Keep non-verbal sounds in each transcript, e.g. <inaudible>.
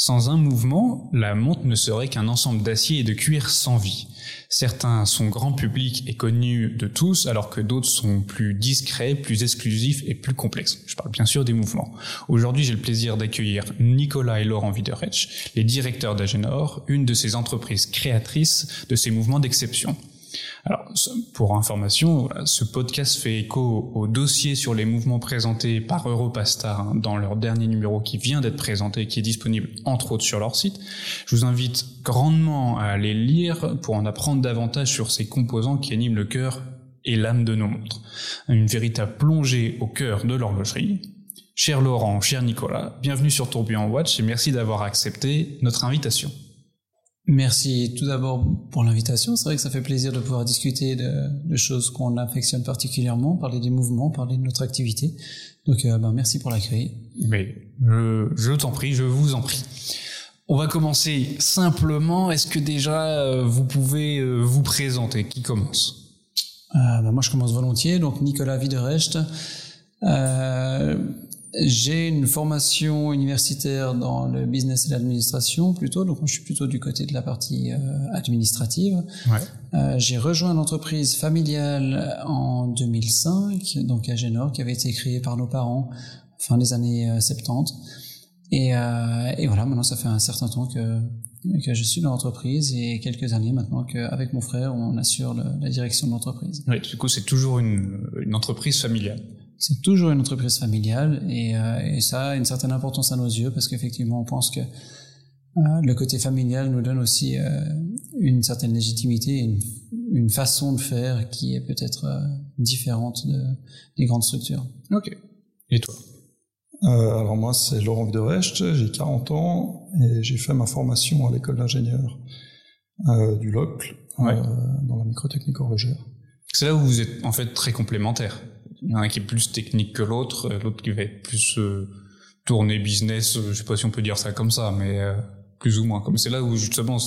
Sans un mouvement, la montre ne serait qu'un ensemble d'acier et de cuir sans vie. Certains sont grand public et connus de tous, alors que d'autres sont plus discrets, plus exclusifs et plus complexes. Je parle bien sûr des mouvements. Aujourd'hui, j'ai le plaisir d'accueillir Nicolas et Laurent Widerech, les directeurs d'Agenor, une de ces entreprises créatrices de ces mouvements d'exception. Alors, pour information, ce podcast fait écho au dossier sur les mouvements présentés par Europastar hein, dans leur dernier numéro qui vient d'être présenté, qui est disponible entre autres sur leur site. Je vous invite grandement à aller lire pour en apprendre davantage sur ces composants qui animent le cœur et l'âme de nos montres. Une véritable plongée au cœur de l'horlogerie. Cher Laurent, cher Nicolas, bienvenue sur Tourbillon Watch et merci d'avoir accepté notre invitation. Merci tout d'abord pour l'invitation. C'est vrai que ça fait plaisir de pouvoir discuter de, choses qu'on affectionne particulièrement, parler des mouvements, parler de notre activité. Donc, euh, ben, merci pour l'accueil. Mais je, t'en prie, je vous en prie. On va commencer simplement. Est-ce que déjà euh, vous pouvez euh, vous présenter? Qui commence? Ben, Moi, je commence volontiers. Donc, Nicolas Widerecht. J'ai une formation universitaire dans le business et l'administration plutôt, donc je suis plutôt du côté de la partie euh, administrative. Ouais. Euh, j'ai rejoint l'entreprise familiale en 2005, donc à Génor, qui avait été créée par nos parents fin des années 70. Euh, et, euh, et voilà, maintenant ça fait un certain temps que, que je suis dans l'entreprise et quelques années maintenant qu'avec mon frère, on assure la direction de l'entreprise. Oui, du coup, c'est toujours une, une entreprise familiale c'est toujours une entreprise familiale et, euh, et, ça a une certaine importance à nos yeux parce qu'effectivement on pense que euh, le côté familial nous donne aussi euh, une certaine légitimité, une, une, façon de faire qui est peut-être euh, différente de, des grandes structures. Ok. Et toi? Alors moi c'est Laurent Viderecht, j'ai 40 ans et j'ai fait ma formation à l'école d'ingénieur du LOCL dans la microtechnique horlogère. C'est là où vous êtes en fait très complémentaires y en a un qui est plus technique que l'autre, euh, l'autre qui va être plus euh, tourné business, euh, je sais pas si on peut dire ça comme ça, mais plus ou moins. Comme c'est là où justement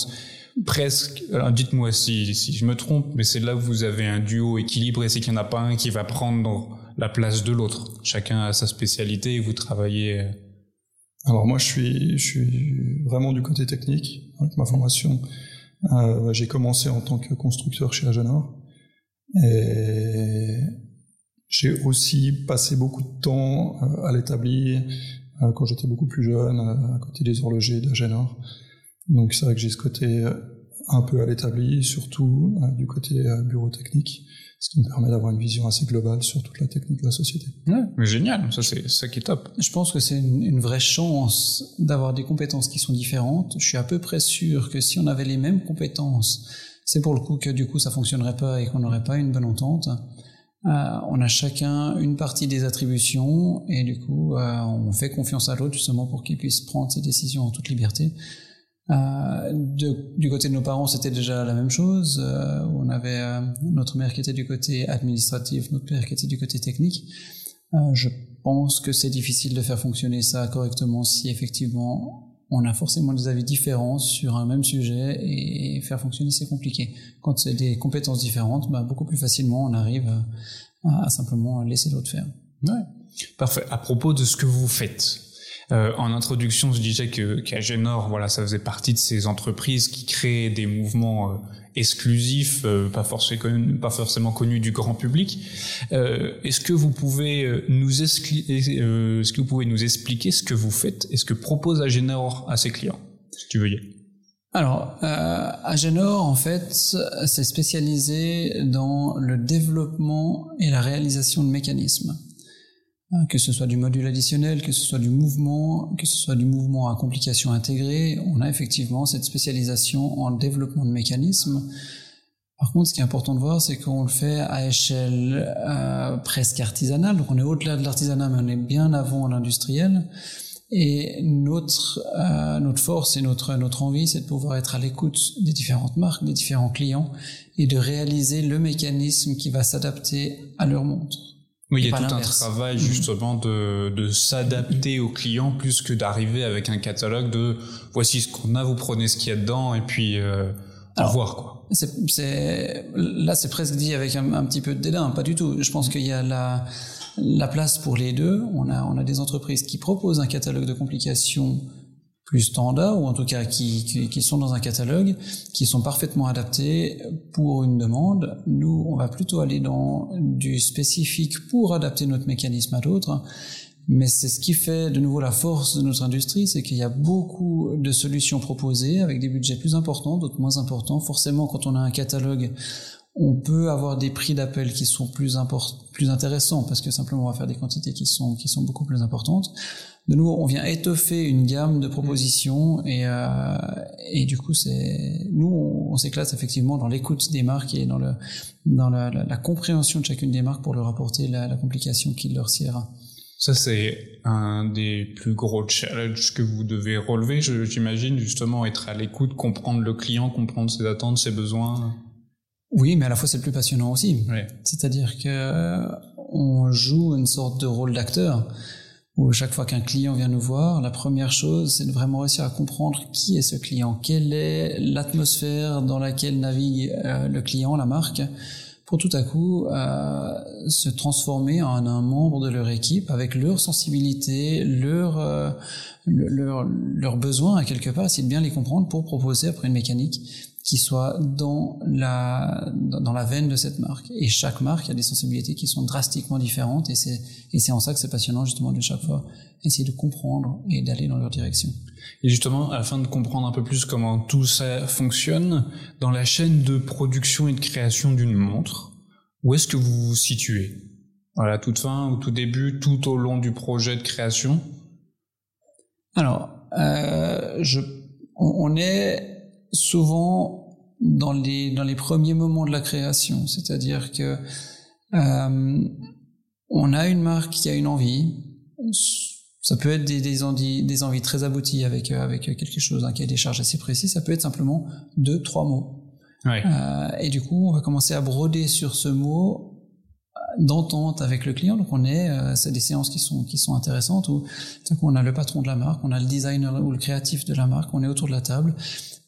presque, dites-moi si, si je me trompe, mais c'est là où vous avez un duo équilibré, c'est qu'il n'y en a pas un qui va prendre la place de l'autre. Chacun a sa spécialité et vous travaillez. Alors moi je suis, je suis vraiment du côté technique avec ma formation. J'ai commencé en tant que constructeur chez Agenor et j'ai aussi passé beaucoup de temps euh, à l'établi euh, quand j'étais beaucoup plus jeune, euh, à côté des horlogers d'Agenor. Donc c'est vrai que j'ai ce côté un peu à l'établi, surtout du côté bureau technique, ce qui me permet d'avoir une vision assez globale sur toute la technique de la société. Ouais, mais génial, ça c'est ça qui est top. Je pense que c'est une, une, vraie chance d'avoir des compétences qui sont différentes. Je suis à peu près sûr que si on avait les mêmes compétences, c'est pour le coup que du coup ça fonctionnerait pas et qu'on n'aurait pas une bonne entente. Euh, on a chacun une partie des attributions et du coup euh, on fait confiance à l'autre justement pour qu'il puisse prendre ses décisions en toute liberté. Euh, du côté de nos parents, c'était déjà la même chose. on avait notre mère qui était du côté administratif, notre père qui était du côté technique. je pense que c'est difficile de faire fonctionner ça correctement si effectivement on a forcément des avis différents sur un même sujet et faire fonctionner c'est compliqué. Quand c'est des compétences différentes, bah, beaucoup plus facilement on arrive à, simplement laisser l'autre faire. Ouais. Parfait. À propos de ce que vous faites, euh, en introduction, je disais que qu'Agenor, voilà, ça faisait partie de ces entreprises qui créent des mouvements euh, exclusifs, euh, pas, forcément, connus du grand public. Euh, est-ce que vous pouvez euh, nous est-ce que vous pouvez nous expliquer ce que vous faites et ce que propose Agenor à ses clients, si tu veux y aller? Alors, euh, Agenor, en fait, s'est spécialisé dans le développement et la réalisation de mécanismes. Hein, que ce soit du module additionnel, que ce soit du mouvement, que ce soit du mouvement à complications intégrées, on a effectivement cette spécialisation en développement de mécanismes. Par contre, ce qui est important de voir, c'est qu'on le fait à échelle euh, presque artisanale, donc on est au-delà de l'artisanat, mais on est bien avant l'industriel. Et notre euh, notre force et notre notre envie, c'est de pouvoir être à l'écoute des différentes marques, des différents clients, et de réaliser le mécanisme qui va s'adapter à leur montre. Oui, il y a tout un travail mm. justement de, de s'adapter aux clients plus que d'arriver avec un catalogue de voici ce qu'on a, vous prenez ce qu'il y a dedans et puis euh, au revoir quoi. C'est, là, c'est presque dit avec un, un, petit peu de dédain, pas du tout. Je pense qu'il y a la, la place pour les deux. On a, on a des entreprises qui proposent un catalogue de complications plus standards, ou en tout cas qui, qui, qui, sont dans un catalogue, qui sont parfaitement adaptés pour une demande. Nous, on va plutôt aller dans du spécifique pour adapter notre mécanisme à d'autres. Mais c'est ce qui fait de nouveau la force de notre industrie, c'est qu'il y a beaucoup de solutions proposées avec des budgets plus importants, d'autres moins importants. Forcément, quand on a un catalogue, on peut avoir des prix d'appel qui sont plus plus intéressants parce que simplement on va faire des quantités qui sont qui sont beaucoup plus importantes de nouveau, on vient étoffer une gamme de propositions et, euh, et du coup, c'est nous, on, s'éclate effectivement dans l'écoute des marques et dans, le, dans la, la, compréhension de chacune des marques pour leur apporter la, la complication qui leur siera. Ça, c'est un des plus gros challenges que vous devez relever, j'imagine, justement, être à l'écoute, comprendre le client, comprendre ses attentes, ses besoins. Oui, mais à la fois, c'est le plus passionnant aussi. C'est-à-dire que on joue une sorte de rôle d'acteur où chaque fois qu'un client vient nous voir, la première chose, c'est de vraiment réussir à comprendre qui est ce client, quelle est l'atmosphère dans laquelle navigue euh, le client, la marque, pour tout à coup euh, se transformer en un membre de leur équipe avec leur sensibilité, leur, euh, leur, leurs besoins à quelque part, essayer de bien les comprendre pour proposer après une mécanique qui soit dans la dans la veine de cette marque. Et chaque marque a des sensibilités qui sont drastiquement différentes et c'est et c'est en ça que c'est passionnant justement de chaque fois essayer de comprendre et d'aller dans leur direction. Et justement, afin de comprendre un peu plus comment tout ça fonctionne dans la chaîne de production et de création d'une montre, où est-ce que vous vous situez? Voilà, toute fin, au tout début, tout au long du projet de création? Alors, euh, je, on est souvent dans les, dans les premiers moments de la création. C'est-à-dire que euh, on a une marque qui a une envie. Ça peut être des, des, envies, des envies très abouties avec, avec quelque chose, un cahier des charges assez précis. Ça peut être simplement deux, trois mots. Ouais. Euh, et du coup, on va commencer à broder sur ce mot d'entente avec le client. Donc on est, euh, c'est des séances qui sont qui sont intéressantes où on a le patron de la marque, on a le designer ou le créatif de la marque, on est autour de la table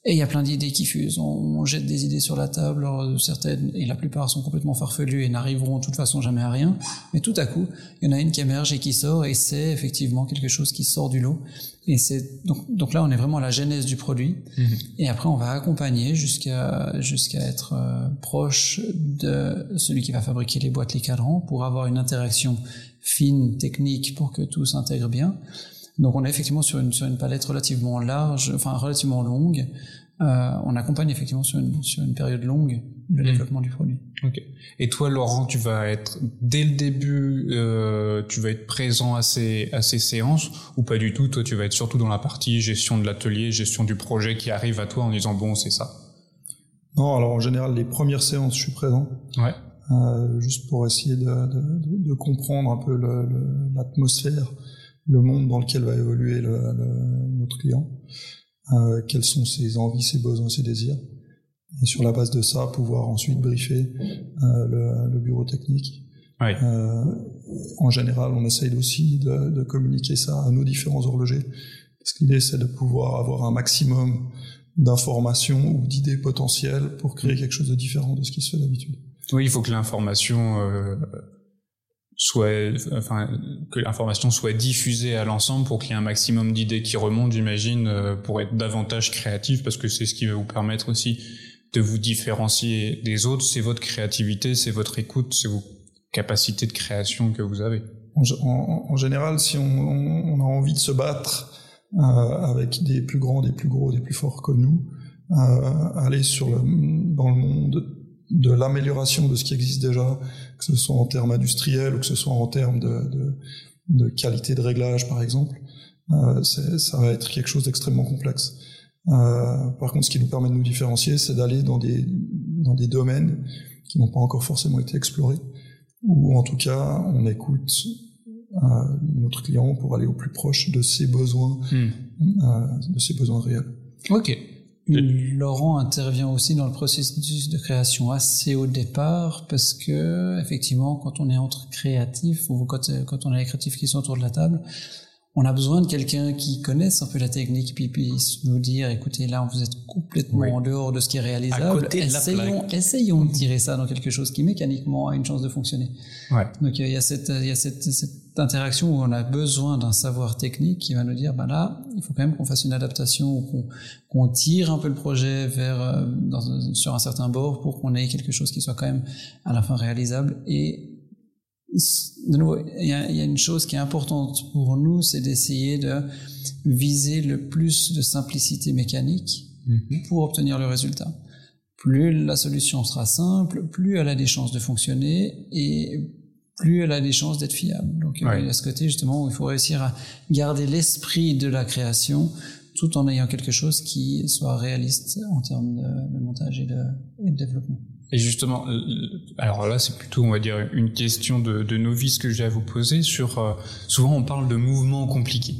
et il y a plein d'idées qui fusent. On, jette des idées sur la table, certaines, et la plupart sont complètement farfelues et n'arriveront de toute façon jamais à rien. Mais tout à coup, il y en a une qui émerge et qui sort, et c'est effectivement quelque chose qui sort du lot. Et c'est donc, donc là, on est vraiment à la genèse du produit. Mhm. Et après, on va accompagner jusqu'à jusqu'à être euh, proche de celui qui va fabriquer les boîtes, les cadrans, pour avoir une interaction fine, technique, pour que tout s'intègre bien. Donc on est effectivement sur une, sur une palette relativement large, enfin relativement longue. Euh, on accompagne effectivement sur une, sur une période longue le hmm. développement du produit. Ok. Et toi, Laurent, tu vas être dès le début, euh, tu vas être présent à ces à ces séances ou pas du tout? Toi, tu vas être surtout dans la partie gestion de l'atelier, gestion du projet qui arrive à toi en disant bon, c'est ça. Non, alors en général, les premières séances, je suis présent. Ouais. Euh, juste pour essayer de, de, de, comprendre un peu l'atmosphère le monde dans lequel va évoluer le, notre client, euh, quelles sont ses envies, ses besoins, ses désirs. Et sur la base de ça, pouvoir ensuite briefer euh, le, le, bureau technique. Oui. Euh, en général, on essaye aussi de, de, communiquer ça à nos différents horlogers. Parce que l'idée, c'est de pouvoir avoir un maximum d'informations ou d'idées potentielles pour créer quelque chose de différent de ce qui se fait d'habitude. Oui, il faut que l'information euh, soit, enfin, que l'information soit diffusée à l'ensemble pour qu'il y ait un maximum d'idées qui remontent, j'imagine, euh, pour être davantage créatif, parce que c'est ce qui va vous permettre aussi de vous différencier des autres. C'est votre créativité, c'est votre écoute, c'est vos capacités de création que vous avez. En, général, si on, a envie de se battre euh, avec des plus grands, des plus gros, des plus forts que nous, euh, aller sur dans le monde de l'amélioration de ce qui existe déjà, que ce soit en termes industriels ou que ce soit en termes de, de, de qualité de réglage, par exemple, euh, ça va être quelque chose d'extrêmement complexe. Euh, par contre, ce qui nous permet de nous différencier, c'est d'aller dans des, dans des domaines qui n'ont pas encore forcément été explorés, ou en tout cas, on écoute euh, notre client pour aller au plus proche de ses besoins, hmm. de ses besoins réels. Ok. Laurent intervient aussi dans le processus de création assez au départ parce que effectivement quand on est entre créatifs ou quand, quand on a les créatifs qui sont autour de la table on a besoin de quelqu'un qui connaisse un peu la technique puis puisse nous dire écoutez là vous êtes complètement en dehors de ce qui est réalisable. essayons essayons de tirer ça dans quelque chose qui mécaniquement a une chance de fonctionner. Ouais. donc il y a cette il y a cette, cette interaction où on a besoin d'un savoir technique qui va nous dire bah là il faut quand même qu'on fasse une adaptation qu'on qu'on tire un peu le projet vers euh, dans, sur un certain bord pour qu'on ait quelque chose qui soit quand même à la fin réalisable et de nouveau, il y, y a, une chose qui est importante pour nous, c'est d'essayer de viser le plus de simplicité mécanique mm-hmm. pour obtenir le résultat. Plus la solution sera simple, plus elle a des chances de fonctionner et plus elle a des chances d'être fiable. Donc il y a ce côté justement où il faut réussir à garder l'esprit de la création tout en ayant quelque chose qui soit réaliste en termes de, de montage et de, et de développement. Et justement, euh, alors là, c'est plutôt, on va dire, une question de, de novice que j'ai à vous poser sur. Euh, souvent, on parle de mouvements compliqués.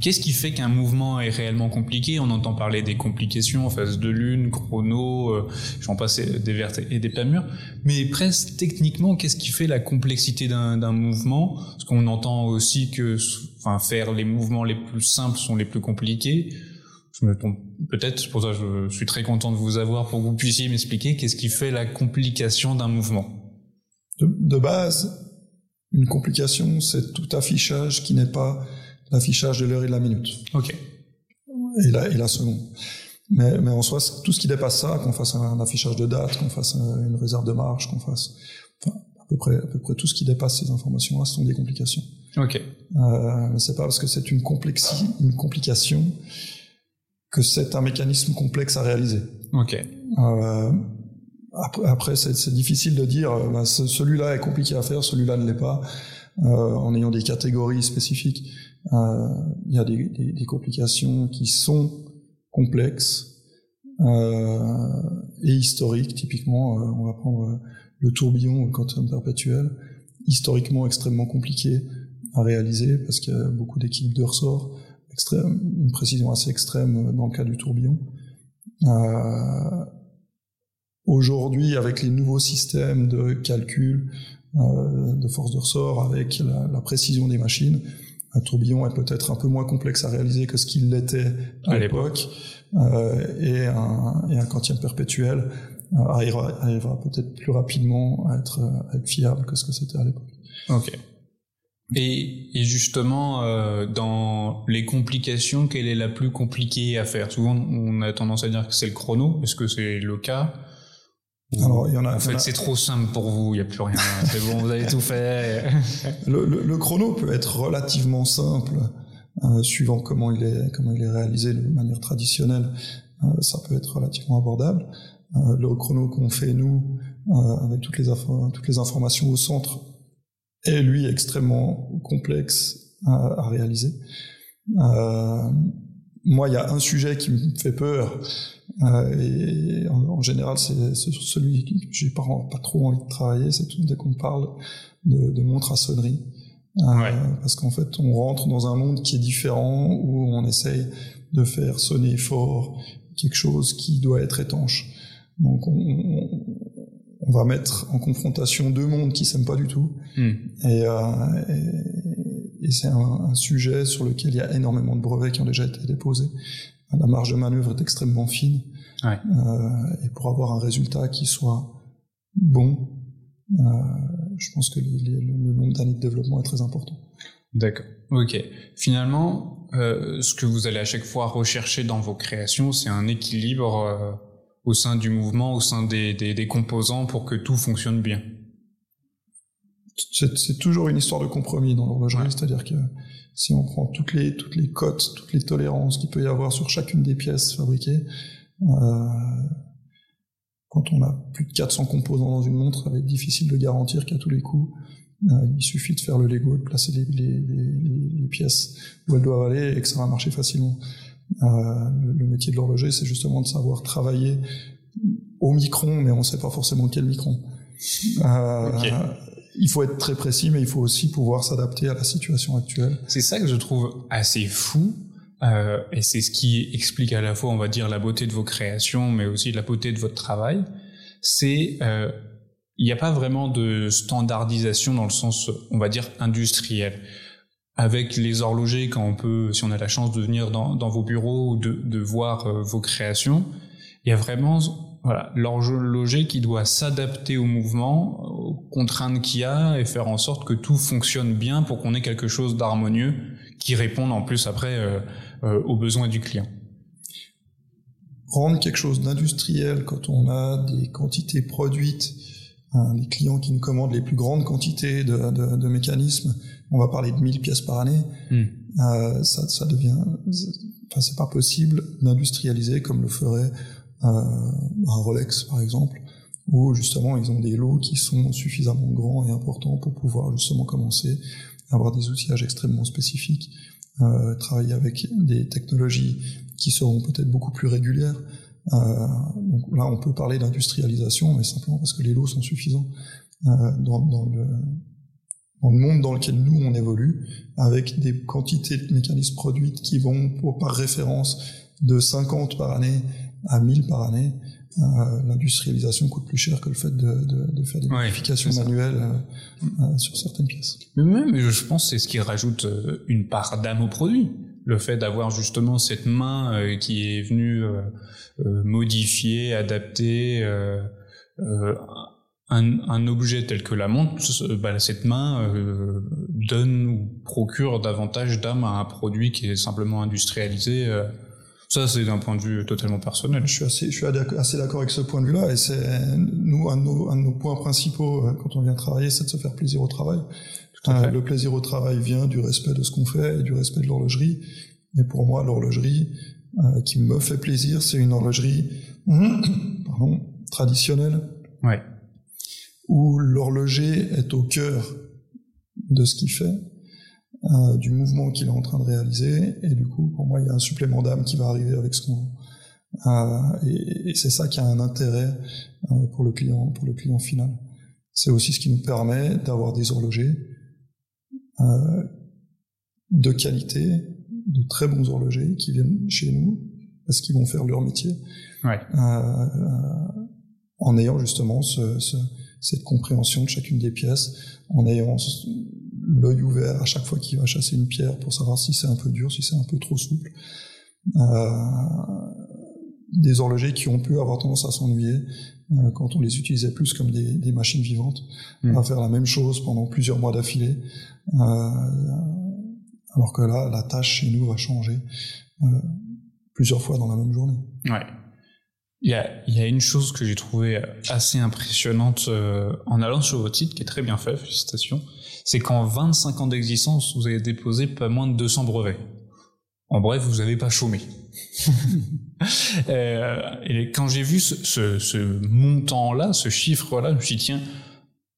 Qu'est-ce qui fait qu'un mouvement est réellement compliqué? On entend parler des complications en phase de lune, chrono, euh, j'en passe des vertes et des pas mûres. Mais presque techniquement, qu'est-ce qui fait la complexité d'un mouvement? Parce qu'on entend aussi que, enfin, faire les mouvements les plus simples sont les plus compliqués je me trompe peut-être, pour ça je suis très content de vous avoir pour que vous puissiez m'expliquer qu'est-ce qui fait la complication d'un mouvement. De, base, une complication, c'est tout affichage qui n'est pas l'affichage de l'heure et de la minute. Ok. Et la, et la seconde. Mais, mais en soi, tout ce qui dépasse ça, qu'on fasse un affichage de date, qu'on fasse une réserve de marge, qu'on fasse, enfin, à peu près, à peu près tout ce qui dépasse ces informations-là, ce sont des complications. Ok. Euh, c'est pas parce que c'est une, complexi, une complication que c'est un mécanisme complexe à réaliser. Ok. Euh, après, après c'est difficile de dire euh, bah, celui-là est compliqué à faire, celui-là ne l'est pas, euh, en ayant des catégories spécifiques. Euh, il y a des, des, des, complications qui sont complexes euh, et historiques. Typiquement, euh, on va prendre le tourbillon, le quantum perpétuel, historiquement extrêmement compliqué à réaliser parce qu'il y a beaucoup d'équipes de ressort extrême, une précision assez extrême dans le cas du tourbillon. Euh, Aujourd'hui, avec les nouveaux systèmes de calcul euh, de force de ressort, avec la, la, précision des machines, un tourbillon est peut-être un peu moins complexe à réaliser que ce qu'il l'était à, l'époque, euh, et, un, et un quantième perpétuel arrivera, arrivera peut-être plus rapidement à être, à être fiable que ce que c'était à l'époque. Ok. Et, et justement, euh, dans les complications, quelle est la plus compliquée à faire? Souvent, on a tendance à dire que c'est le chrono. Est-ce que c'est le cas? Alors, il y en a. En fait, c'est trop simple pour vous. Il n'y a plus rien. <laughs> c'est bon, vous avez tout fait. <laughs> le, le, le, chrono peut être relativement simple, euh, suivant comment il est comment il est réalisé de manière traditionnelle. Euh, ça peut être relativement abordable. Euh, le chrono qu'on fait nous, euh, avec toutes les toutes les informations au centre, est lui extrêmement complexe à, à réaliser. Euh, moi, il y a un sujet qui me fait peur, euh, et en, en général, c'est celui que j'ai pas, pas trop envie de travailler, c'est dès qu'on parle de, de montres à sonnerie. Euh, ouais. Parce qu'en fait, on rentre dans un monde qui est différent, où on essaye de faire sonner fort quelque chose qui doit être étanche. Donc, on, on va mettre en confrontation deux mondes qui s'aiment pas du tout. Mm. Et, euh, et, et c'est un, un, sujet sur lequel il y a énormément de brevets qui ont déjà été déposés. La marge de manœuvre est extrêmement fine. Ouais. Euh, et pour avoir un résultat qui soit bon, euh, je pense que les, les, le nombre d'années de développement est très important. D'accord. Ok. Finalement, euh, ce que vous allez à chaque fois rechercher dans vos créations, c'est un équilibre au sein du mouvement, au sein des, des, des composants pour que tout fonctionne bien C'est toujours une histoire de compromis dans l'horlogerie, ouais. c'est-à-dire que si on prend toutes les, toutes les cotes, toutes les tolérances qu'il peut y avoir sur chacune des pièces fabriquées, euh, quand on a plus de 400 composants dans une montre, ça va être difficile de garantir qu'à tous les coups, euh, il suffit de faire le Lego, de placer les, les, les, les, pièces où elles doivent aller et que ça va marcher facilement. Euh, le métier de l'horloger, c'est justement de savoir travailler au micron, mais on ne sait pas forcément quel micron. Euh, okay. Il faut être très précis, mais il faut aussi pouvoir s'adapter à la situation actuelle. C'est ça que je trouve assez fou, euh, et c'est ce qui explique à la fois, on va dire, la beauté de vos créations, mais aussi la beauté de votre travail. C'est euh, il n'y a pas vraiment de standardisation dans le sens, on va dire, industriel avec les horlogers, quand on peut, si on a la chance de venir dans, vos bureaux ou de, voir euh, vos créations, il y a vraiment voilà, l'horloger qui doit s'adapter au mouvement, aux contraintes qu'il y a et faire en sorte que tout fonctionne bien pour qu'on ait quelque chose d'harmonieux qui réponde en plus après euh, euh, aux besoins du client. Rendre quelque chose d'industriel quand on a des quantités produites, hein, les clients qui nous commandent les plus grandes quantités de mécanismes, on va parler de 1000 pièces par année, hmm. euh, ça, ça devient, enfin c'est pas possible d'industrialiser comme le ferait euh, un Rolex par exemple, où justement ils ont des lots qui sont suffisamment grands et importants pour pouvoir justement commencer à avoir des outillages extrêmement spécifiques, euh, travailler avec des technologies qui seront peut-être beaucoup plus régulières. Euh, donc là, on peut parler d'industrialisation, mais simplement parce que les lots sont suffisants euh, dans, dans, le, dans le monde dans lequel nous on évolue, avec des quantités de mécanismes produites qui vont pour, par référence de 50 par année à 1000 par année, euh, l'industrialisation coûte plus cher que le fait de, de, de faire des modifications manuelles euh, euh, sur certaines pièces. Mais même, je pense, c'est ce qui rajoute une part d'âme au produit. Le fait d'avoir justement cette main qui est venue modifier, adapter un, un, objet tel que la montre, bah, cette main donne ou procure davantage d'âme à un produit qui est simplement industrialisé ça, c'est d'un point de vue totalement personnel. Je suis assez, je suis assez d'accord avec ce point de vue-là, et c'est nous un de, nos, un de, nos, points principaux euh, quand on vient travailler, c'est de se faire plaisir au travail. Euh, le plaisir au travail vient du respect de ce qu'on fait et du respect de l'horlogerie. Et pour moi, l'horlogerie euh, qui me fait plaisir, c'est une horlogerie <coughs> pardon, traditionnelle, ouais. Où l'horloger est au cœur de ce qu'il fait euh, du mouvement qu'il est en train de réaliser. Et du coup, pour moi, il y a un supplément d'âme qui va arriver avec ce qu'on... Euh, et, et c'est ça qui a un intérêt euh, pour le client, pour le client final. C'est aussi ce qui nous permet d'avoir des horlogers de qualité, de très bons horlogers qui viennent chez nous parce qu'ils vont faire leur métier. Ouais. en ayant justement ce, ce, cette compréhension de chacune des pièces, en ayant l'œil ouvert à chaque fois qu'il va chasser une pierre pour savoir si c'est un peu dur, si c'est un peu trop souple. Euh, des horlogers qui ont pu avoir tendance à s'ennuyer euh, quand on les utilisait plus comme des, des machines vivantes, mmh. à faire la même chose pendant plusieurs mois d'affilée. Euh, alors que là, la tâche chez nous va changer euh, plusieurs fois dans la même journée. Ouais. Il y a, y a une chose que j'ai trouvé assez impressionnante euh, en allant sur votre site, qui est très bien fait, félicitations c'est qu'en 25 ans d'existence, vous avez déposé pas moins de 200 brevets. En bref, vous n'avez pas chômé. <laughs> euh, et quand j'ai vu ce, ce, ce montant-là, ce chiffre-là, je me suis dit, tiens,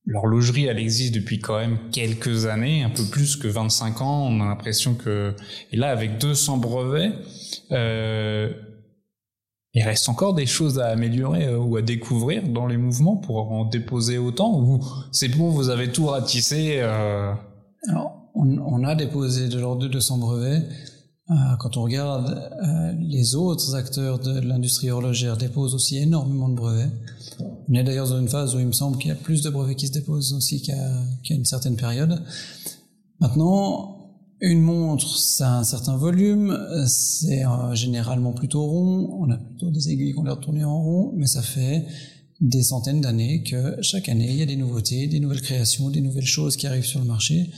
l'horlogerie, elle existe depuis quand même quelques années, un peu plus que 25 ans. On a l'impression que... Et là, avec 200 brevets, euh, il reste encore des choses à améliorer euh, ou à découvrir dans les mouvements pour en déposer autant ou c'est bon, vous avez tout ratissé euh... Alors, on, a déposé de l'ordre de 200 brevets. Euh, quand on regarde les autres acteurs de l'industrie horlogère déposent aussi énormément de brevets. On est d'ailleurs dans une phase où il me semble qu'il y a plus de brevets qui se déposent aussi qu'à qu une certaine période. Maintenant, une montre, ça a un certain volume, c'est euh, généralement plutôt rond, on a plutôt des aiguilles qu'on a tourner en rond, mais ça fait des centaines d'années que chaque année, il y a des nouveautés, des nouvelles créations, des nouvelles choses qui arrivent sur le marché.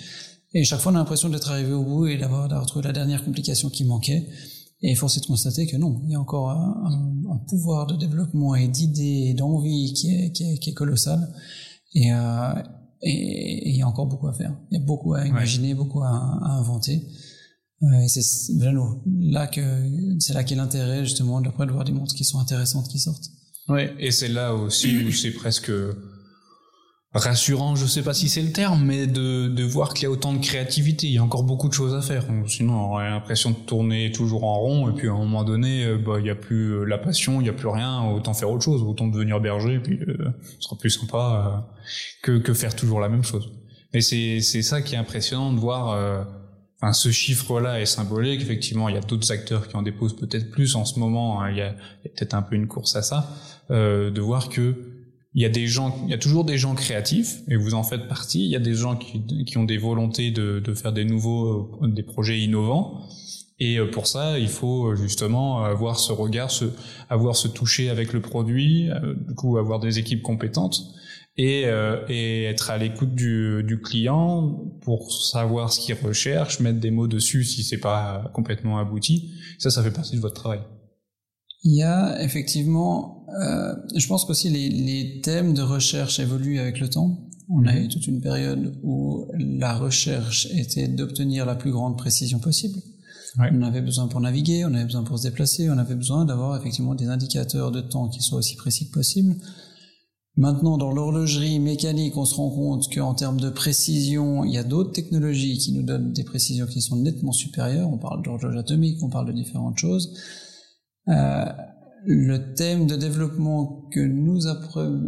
Et chaque fois, on a l'impression d'être arrivé au bout et d'avoir, trouvé la dernière complication qui manquait. Et force est de constater que non, il y a encore un, pouvoir de développement et d'idées et d'envie qui est, colossal. Euh, et il y a encore beaucoup à faire. Il y a beaucoup à imaginer, beaucoup à, à inventer. Euh, et c'est là que c'est là qu'est l'intérêt justement d'après de voir des montres qui sont intéressantes qui sortent. Ouais, et c'est là aussi où c'est presque rassurant, je sais pas si c'est le terme, mais de, de voir qu'il y a autant de créativité, il y a encore beaucoup de choses à faire. Sinon, on aurait l'impression de tourner toujours en rond, et puis à un moment donné, euh, bah, il n'y a plus euh, la passion, il n'y a plus rien, autant faire autre chose, autant devenir berger, puis euh, ce sera plus sympa euh, que, que faire toujours la même chose. Mais c'est, c'est ça qui est impressionnant de voir, euh, enfin, ce chiffre-là est symbolique, effectivement, il y a d'autres acteurs qui en déposent peut-être plus en ce moment, hein. il y a, a peut-être un peu une course à ça, de voir que il y a des gens, il y a toujours des gens créatifs et vous en faites partie. Il y a des gens qui, qui ont des volontés de, de faire des nouveaux, des projets innovants. Et euh, pour ça, il faut euh, justement avoir ce regard, ce, avoir ce toucher avec le produit, euh, du coup avoir des équipes compétentes et, et être à l'écoute du, du, client pour savoir ce qu'il recherche, mettre des mots dessus si c'est pas complètement abouti. Ça, ça fait partie de votre travail. Il y a effectivement, euh, je pense qu'aussi les, les thèmes de recherche évoluent avec le temps. On a mhm. eu toute une période où la recherche était d'obtenir la plus grande précision possible. On avait besoin pour naviguer, on avait besoin pour se déplacer, on avait besoin d'avoir effectivement des indicateurs de temps qui soient aussi précis que possible. Maintenant, dans l'horlogerie mécanique, on se rend compte qu'en termes de précision, il y a d'autres technologies qui nous donnent des précisions qui sont nettement supérieures. On parle d'horloge atomique, on parle de différentes choses. Euh, le thème de développement que nous,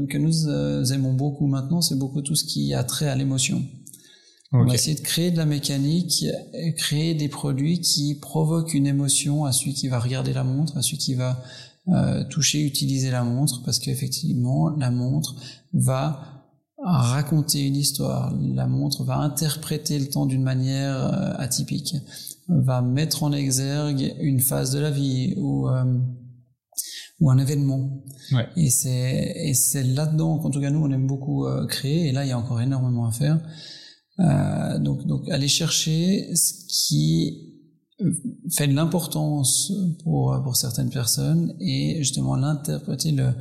que nous euh, aimons beaucoup maintenant, c'est beaucoup tout ce qui a trait à l'émotion. On va essayer de créer de la mécanique, créer des produits qui provoquent une émotion à celui qui va regarder la montre, à celui qui va euh, toucher, utiliser la montre, parce qu'effectivement, la montre va raconter une histoire, la montre va interpréter le temps d'une manière euh, atypique, va mettre en exergue une phase de la vie ou euh, ou un événement. Ouais. Et c'est et c'est là-dedans qu'en tout cas nous on aime beaucoup créer et là il y a encore énormément à faire. Euh, donc, donc aller chercher ce qui fait de l'importance pour, pour certaines personnes et justement l'interpréter, le,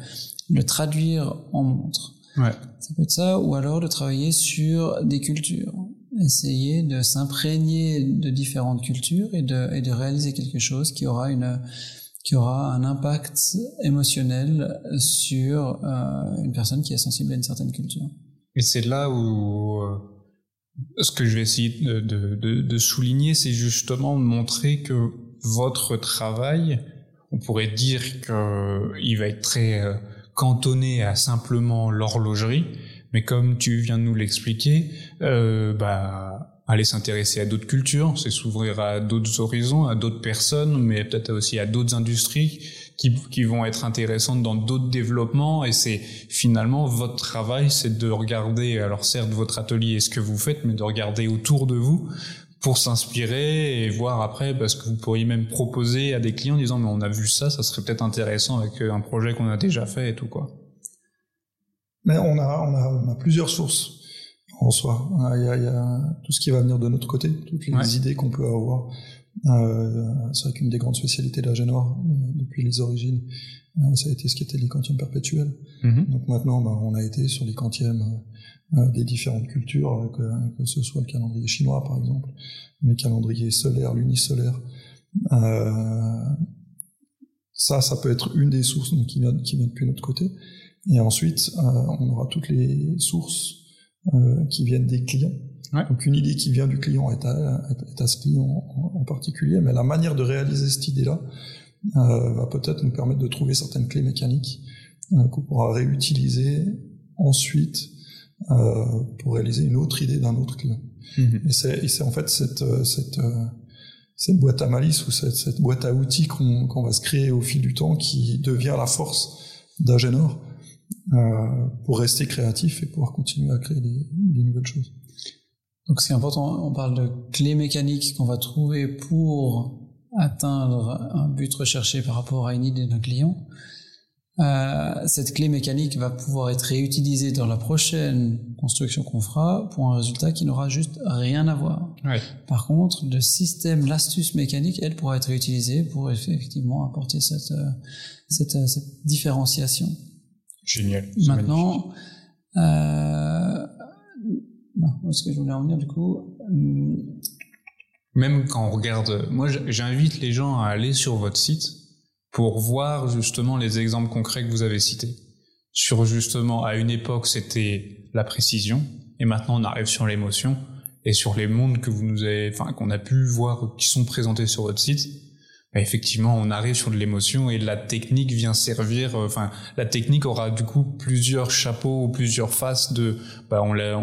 le traduire en montre. Ouais. Ça peut être ça, ou alors de travailler sur des cultures. Essayer de s'imprégner de différentes cultures et de, et de réaliser quelque chose qui aura une, qui aura un impact émotionnel sur euh, une personne qui est sensible à une certaine culture. Et c'est là où euh, ce que je vais essayer de, de, de souligner, c'est justement montrer que votre travail, on pourrait dire qu'il va être très euh, cantonné à simplement l'horlogerie, mais comme tu viens de nous l'expliquer, euh, bah, aller s'intéresser à d'autres cultures, c'est s'ouvrir à d'autres horizons, à d'autres personnes, mais peut-être aussi à d'autres industries qui, qui vont être intéressantes dans d'autres développements. Et c'est finalement votre travail, c'est de regarder, alors certes votre atelier et ce que vous faites, mais de regarder autour de vous pour s'inspirer et voir après parce que vous pourriez même proposer à des clients en disant mais on a vu ça, ça serait peut-être intéressant avec un projet qu'on a déjà fait et tout quoi. Mais on a, on a, on a plusieurs sources en soi. Il y, a, il y a, tout ce qui va venir de notre côté, toutes les idées qu'on peut avoir. Euh, c'est vrai qu'une des grandes spécialités de la Génoire, euh, depuis les origines, euh, ça a été ce qui était les quantièmes perpétuels. Mm-hmm. Donc maintenant, bah, on a été sur les quantièmes euh, des différentes cultures, que, que, ce soit le calendrier chinois par exemple, les calendriers solaires, lunisolaires. ça, ça peut être une des sources donc, qui, vient, qui vient depuis notre côté. Et ensuite, on aura toutes les sources qui viennent des clients. Donc une idée qui vient du client est à, est à ce client en, particulier, mais la manière de réaliser cette idée-là euh, va peut-être nous permettre de trouver certaines clés mécaniques euh, qu'on pourra réutiliser ensuite euh, pour réaliser une autre idée d'un autre client. Mm-hmm. Et c'est en fait cette, euh, cette, euh, cette boîte à malice ou cette, cette boîte à outils qu'on va se créer au fil du temps qui devient la force d'Agenor euh, pour rester créatif et pouvoir continuer à créer des, des nouvelles choses. Donc c'est important, on parle de clés mécaniques qu'on va trouver pour atteindre un but recherché par rapport à une idée d'un client. Euh, cette clé mécanique va pouvoir être réutilisée dans la prochaine construction qu'on fera pour un résultat qui n'aura juste rien à voir. Ouais. Par contre, le système, l'astuce mécanique, elle pourra être réutilisée pour effectivement apporter cette, euh, cette, euh, cette différenciation. Génial. Maintenant, euh, non, ce que je voulais en venir du coup. Euh, Même quand on regarde, moi j'invite les gens à aller sur votre site pour voir justement les exemples concrets que vous avez cités. Sur justement, à une époque c'était la précision, et maintenant on arrive sur l'émotion et sur les mondes que vous nous avez, enfin qu'on a pu voir, qui sont présentés sur votre site. Effectivement, on arrive sur de l'émotion et la technique vient servir. euh, Enfin, la technique aura du coup plusieurs chapeaux ou plusieurs faces de. Bah, on l'a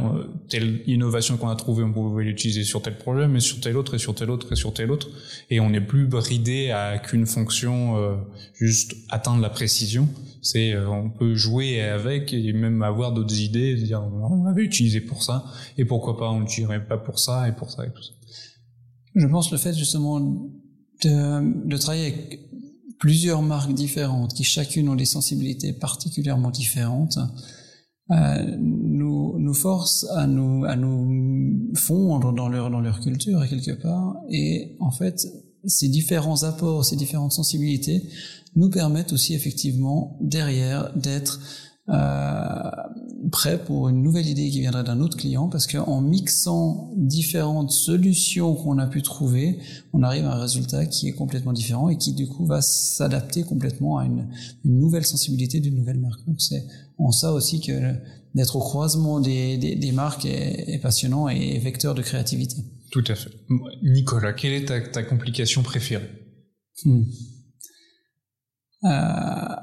telle innovation qu'on a trouvée, on pouvait l'utiliser sur tel projet, mais sur tel autre et sur tel autre et sur tel autre, et on n'est plus bridé à qu'une fonction euh, juste atteindre la précision. C'est euh, on peut jouer avec et même avoir d'autres idées, dire on l'avait utilisé pour ça et pourquoi pas on l'utiliserait pas pour ça et pour ça et tout ça. Je pense le fait justement de, de travailler avec plusieurs marques différentes qui chacune ont des sensibilités particulièrement différentes euh, nous, nous force à nous, à nous fondre dans leur, dans leur culture quelque part. Et en fait ces différents apports, ces différentes sensibilités nous permettent aussi effectivement derrière d'être euh, prêt pour une nouvelle idée qui viendrait d'un autre client parce qu'en mixant différentes solutions qu'on a pu trouver, on arrive à un résultat qui est complètement différent et qui du coup va s'adapter complètement à une, une nouvelle sensibilité d'une nouvelle marque. Donc c'est en ça aussi que d'être au croisement des, des, des marques est, est, passionnant et vecteur de créativité. Tout à fait. Nicolas, quelle est ta, ta complication préférée? Hmm. euh,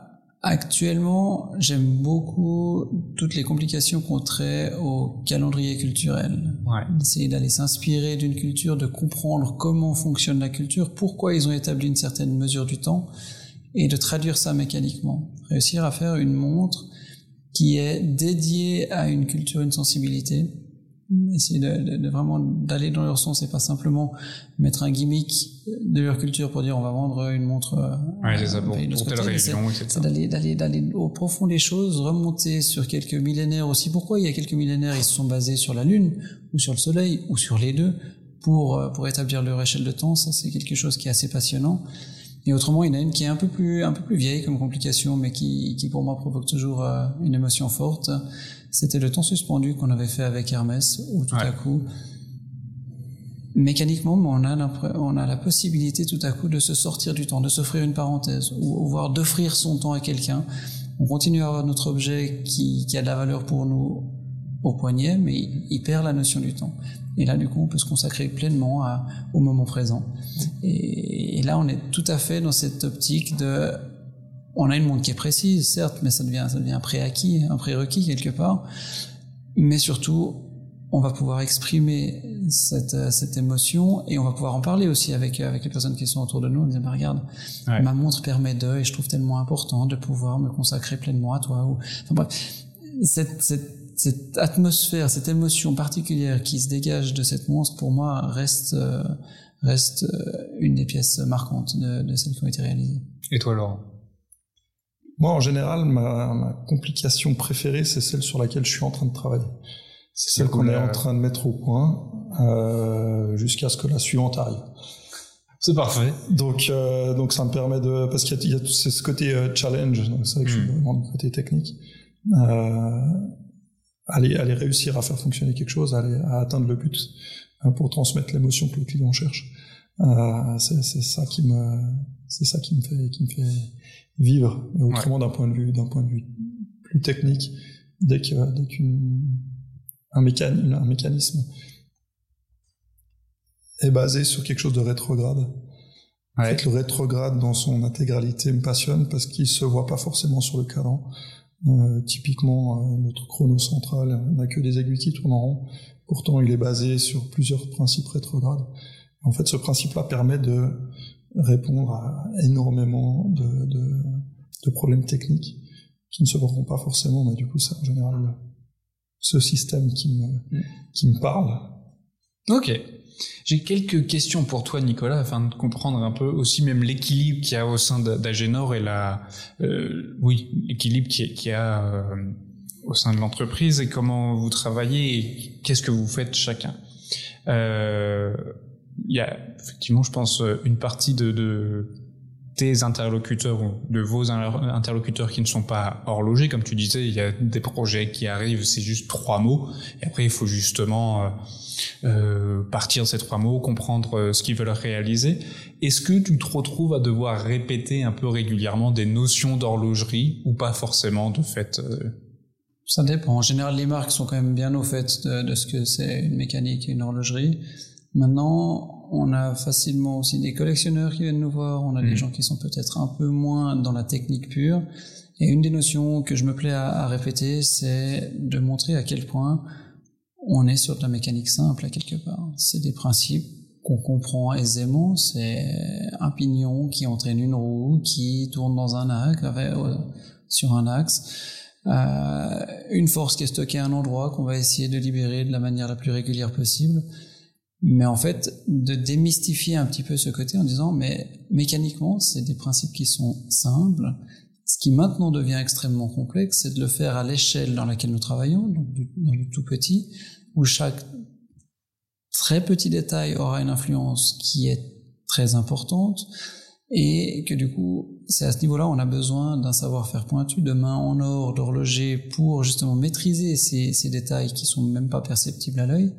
Actuellement, j'aime beaucoup toutes les complications qu'on trait au calendrier culturel. Ouais. D'essayer d'aller s'inspirer d'une culture, de comprendre comment fonctionne la culture, pourquoi ils ont établi une certaine mesure du temps, et de traduire ça mécaniquement. Réussir à faire une montre qui est dédiée à une culture, une sensibilité. Essayer de, de, de vraiment d'aller dans leur sens et pas simplement mettre un gimmick de leur culture pour dire on va vendre une montre. Ouais, c'est ça, pour, pour telle région, etc. C'est d'aller, d'aller, d'aller au profond des choses, remonter sur quelques millénaires aussi. Pourquoi il y a quelques millénaires, ils se sont basés sur la Lune, ou sur le Soleil, ou sur les deux, pour, pour établir leur échelle de temps? Ça, c'est quelque chose qui est assez passionnant. Et autrement, il y en a une qui est un peu plus, un peu plus vieille comme complication, mais qui, qui pour moi provoque toujours une émotion forte. C'était le temps suspendu qu'on avait fait avec Hermès, où tout Ouais. à coup, mécaniquement, on a, l'impr- on a la possibilité tout à coup de se sortir du temps, de s'offrir une parenthèse, ou, ou voire d'offrir son temps à quelqu'un. On continue à avoir notre objet qui, qui a de la valeur pour nous au poignet, mais il, il perd la notion du temps. Et là, du coup, on peut se consacrer pleinement à, au moment présent. Et, et là, on est tout à fait dans cette optique de on a une montre qui est précise, certes, mais ça devient, ça devient un préacquis, un prérequis quelque part. Mais surtout, on va pouvoir exprimer cette, euh, cette émotion et on va pouvoir en parler aussi avec, avec les personnes qui sont autour de nous. On dit, bah, regarde, Ouais. ma montre permet de, et je trouve tellement important de pouvoir me consacrer pleinement à toi. Ou, enfin bref, cette, cette, cette atmosphère, cette émotion particulière qui se dégage de cette montre, pour moi, reste, euh, reste euh, une des pièces marquantes de, de celles qui ont été réalisées. Et toi, Laurent? Moi, en général, ma, ma complication préférée, c'est celle sur laquelle je suis en train de travailler. C'est celle qu'on est en train de mettre au point euh, jusqu'à ce que la suivante arrive. C'est parfait. Donc, euh, donc ça me permet de parce qu'il y y a tout ce côté euh, challenge. Donc c'est vrai que je suis vraiment du côté technique. Aller, aller réussir à faire fonctionner quelque chose, aller à atteindre le but pour transmettre l'émotion que le client cherche. C'est c'est ça qui me c'est ça qui me fait qui me fait vivre. Mais autrement d'un point de vue d'un point de vue plus technique, dès que dès qu'une un, mécan, un mécanisme est basé sur quelque chose de rétrograde. En fait, le rétrograde dans son intégralité me passionne parce qu'il se voit pas forcément sur le cadran. Euh, typiquement, euh, notre chrono central n'a que des aiguilles qui tournent en rond. Pourtant, il est basé sur plusieurs principes rétrogrades. En fait, ce principe-là permet de répondre à énormément de, de, de problèmes techniques qui ne se verront pas forcément, mais du coup, c'est en général ce système qui me, qui me parle. Ok. J'ai quelques questions pour toi, Nicolas, afin de comprendre un peu aussi même l'équilibre qu'il y a au sein d'A- d'Agenor et la, euh, oui, l'équilibre qu'il qu'il y a euh, au sein de l'entreprise et comment vous travaillez et qu'est-ce que vous faites chacun. Euh, Il y a effectivement, je pense, une partie de, tes interlocuteurs ou de vos in- interlocuteurs qui ne sont pas horlogers, comme tu disais, il y a des projets qui arrivent, c'est juste trois mots, et après il faut justement euh, euh, partir de ces trois mots, comprendre euh, ce qu'ils veulent réaliser. Est-ce que tu te retrouves à devoir répéter un peu régulièrement des notions d'horlogerie ou pas forcément de fait euh, Ça dépend. En général, les marques sont quand même bien au fait de ce que c'est une mécanique et une horlogerie. Maintenant, on a facilement aussi des collectionneurs qui viennent nous voir, on a des Mhm. gens qui sont peut-être un peu moins dans la technique pure. Et une des notions que je me plais à, à répéter, c'est de montrer à quel point on est sur de la mécanique simple à quelque part. C'est des principes qu'on comprend aisément. C'est un pignon qui entraîne une roue, qui tourne dans un axe, euh, sur un axe. Euh, une force qui est stockée à un endroit qu'on va essayer de libérer de la manière la plus régulière possible. Mais en fait, de démystifier un petit peu ce côté en disant, mais mécaniquement, c'est des principes qui sont simples. Ce qui maintenant devient extrêmement complexe, c'est de le faire à l'échelle dans laquelle nous travaillons, donc du, dans du tout petit, où chaque très petit détail aura une influence qui est très importante, et que du coup, c'est à ce niveau-là, on a besoin d'un savoir-faire pointu, de main en or, d'horloger, pour justement maîtriser ces, ces détails qui sont même pas perceptibles à l'œil.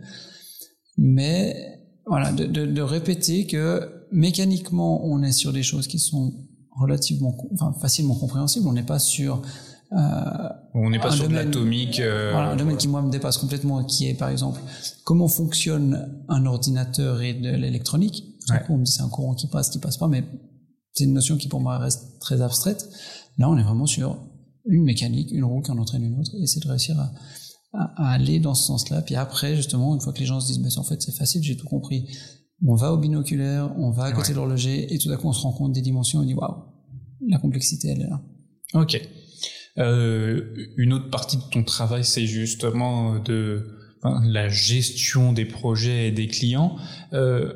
Mais voilà, de, de, de répéter que mécaniquement, on est sur des choses qui sont relativement, enfin facilement compréhensibles. On n'est pas sur euh, On n'est pas sur de domaine- l'atomique. euh, voilà, un domaine qui moi me dépasse complètement, qui est par exemple comment fonctionne un ordinateur et de l'électronique. Ouais. on me dit c'est un courant qui passe, qui passe pas, mais c'est une notion qui pour moi reste très abstraite. Là, on est vraiment sur une mécanique, une roue qui en entraîne une autre, et c'est de réussir à, à- à aller dans ce sens-là. Puis après, justement, une fois que les gens se disent, mais en fait, c'est facile, j'ai tout compris. On va au binoculaire, on va à côté Ouais. de l'horloger, et tout à coup, on se rend compte des dimensions, on dit, waouh, la complexité, elle est là. Ok. Euh, une autre partie de ton travail, c'est justement de enfin, la gestion des projets et des clients. Euh,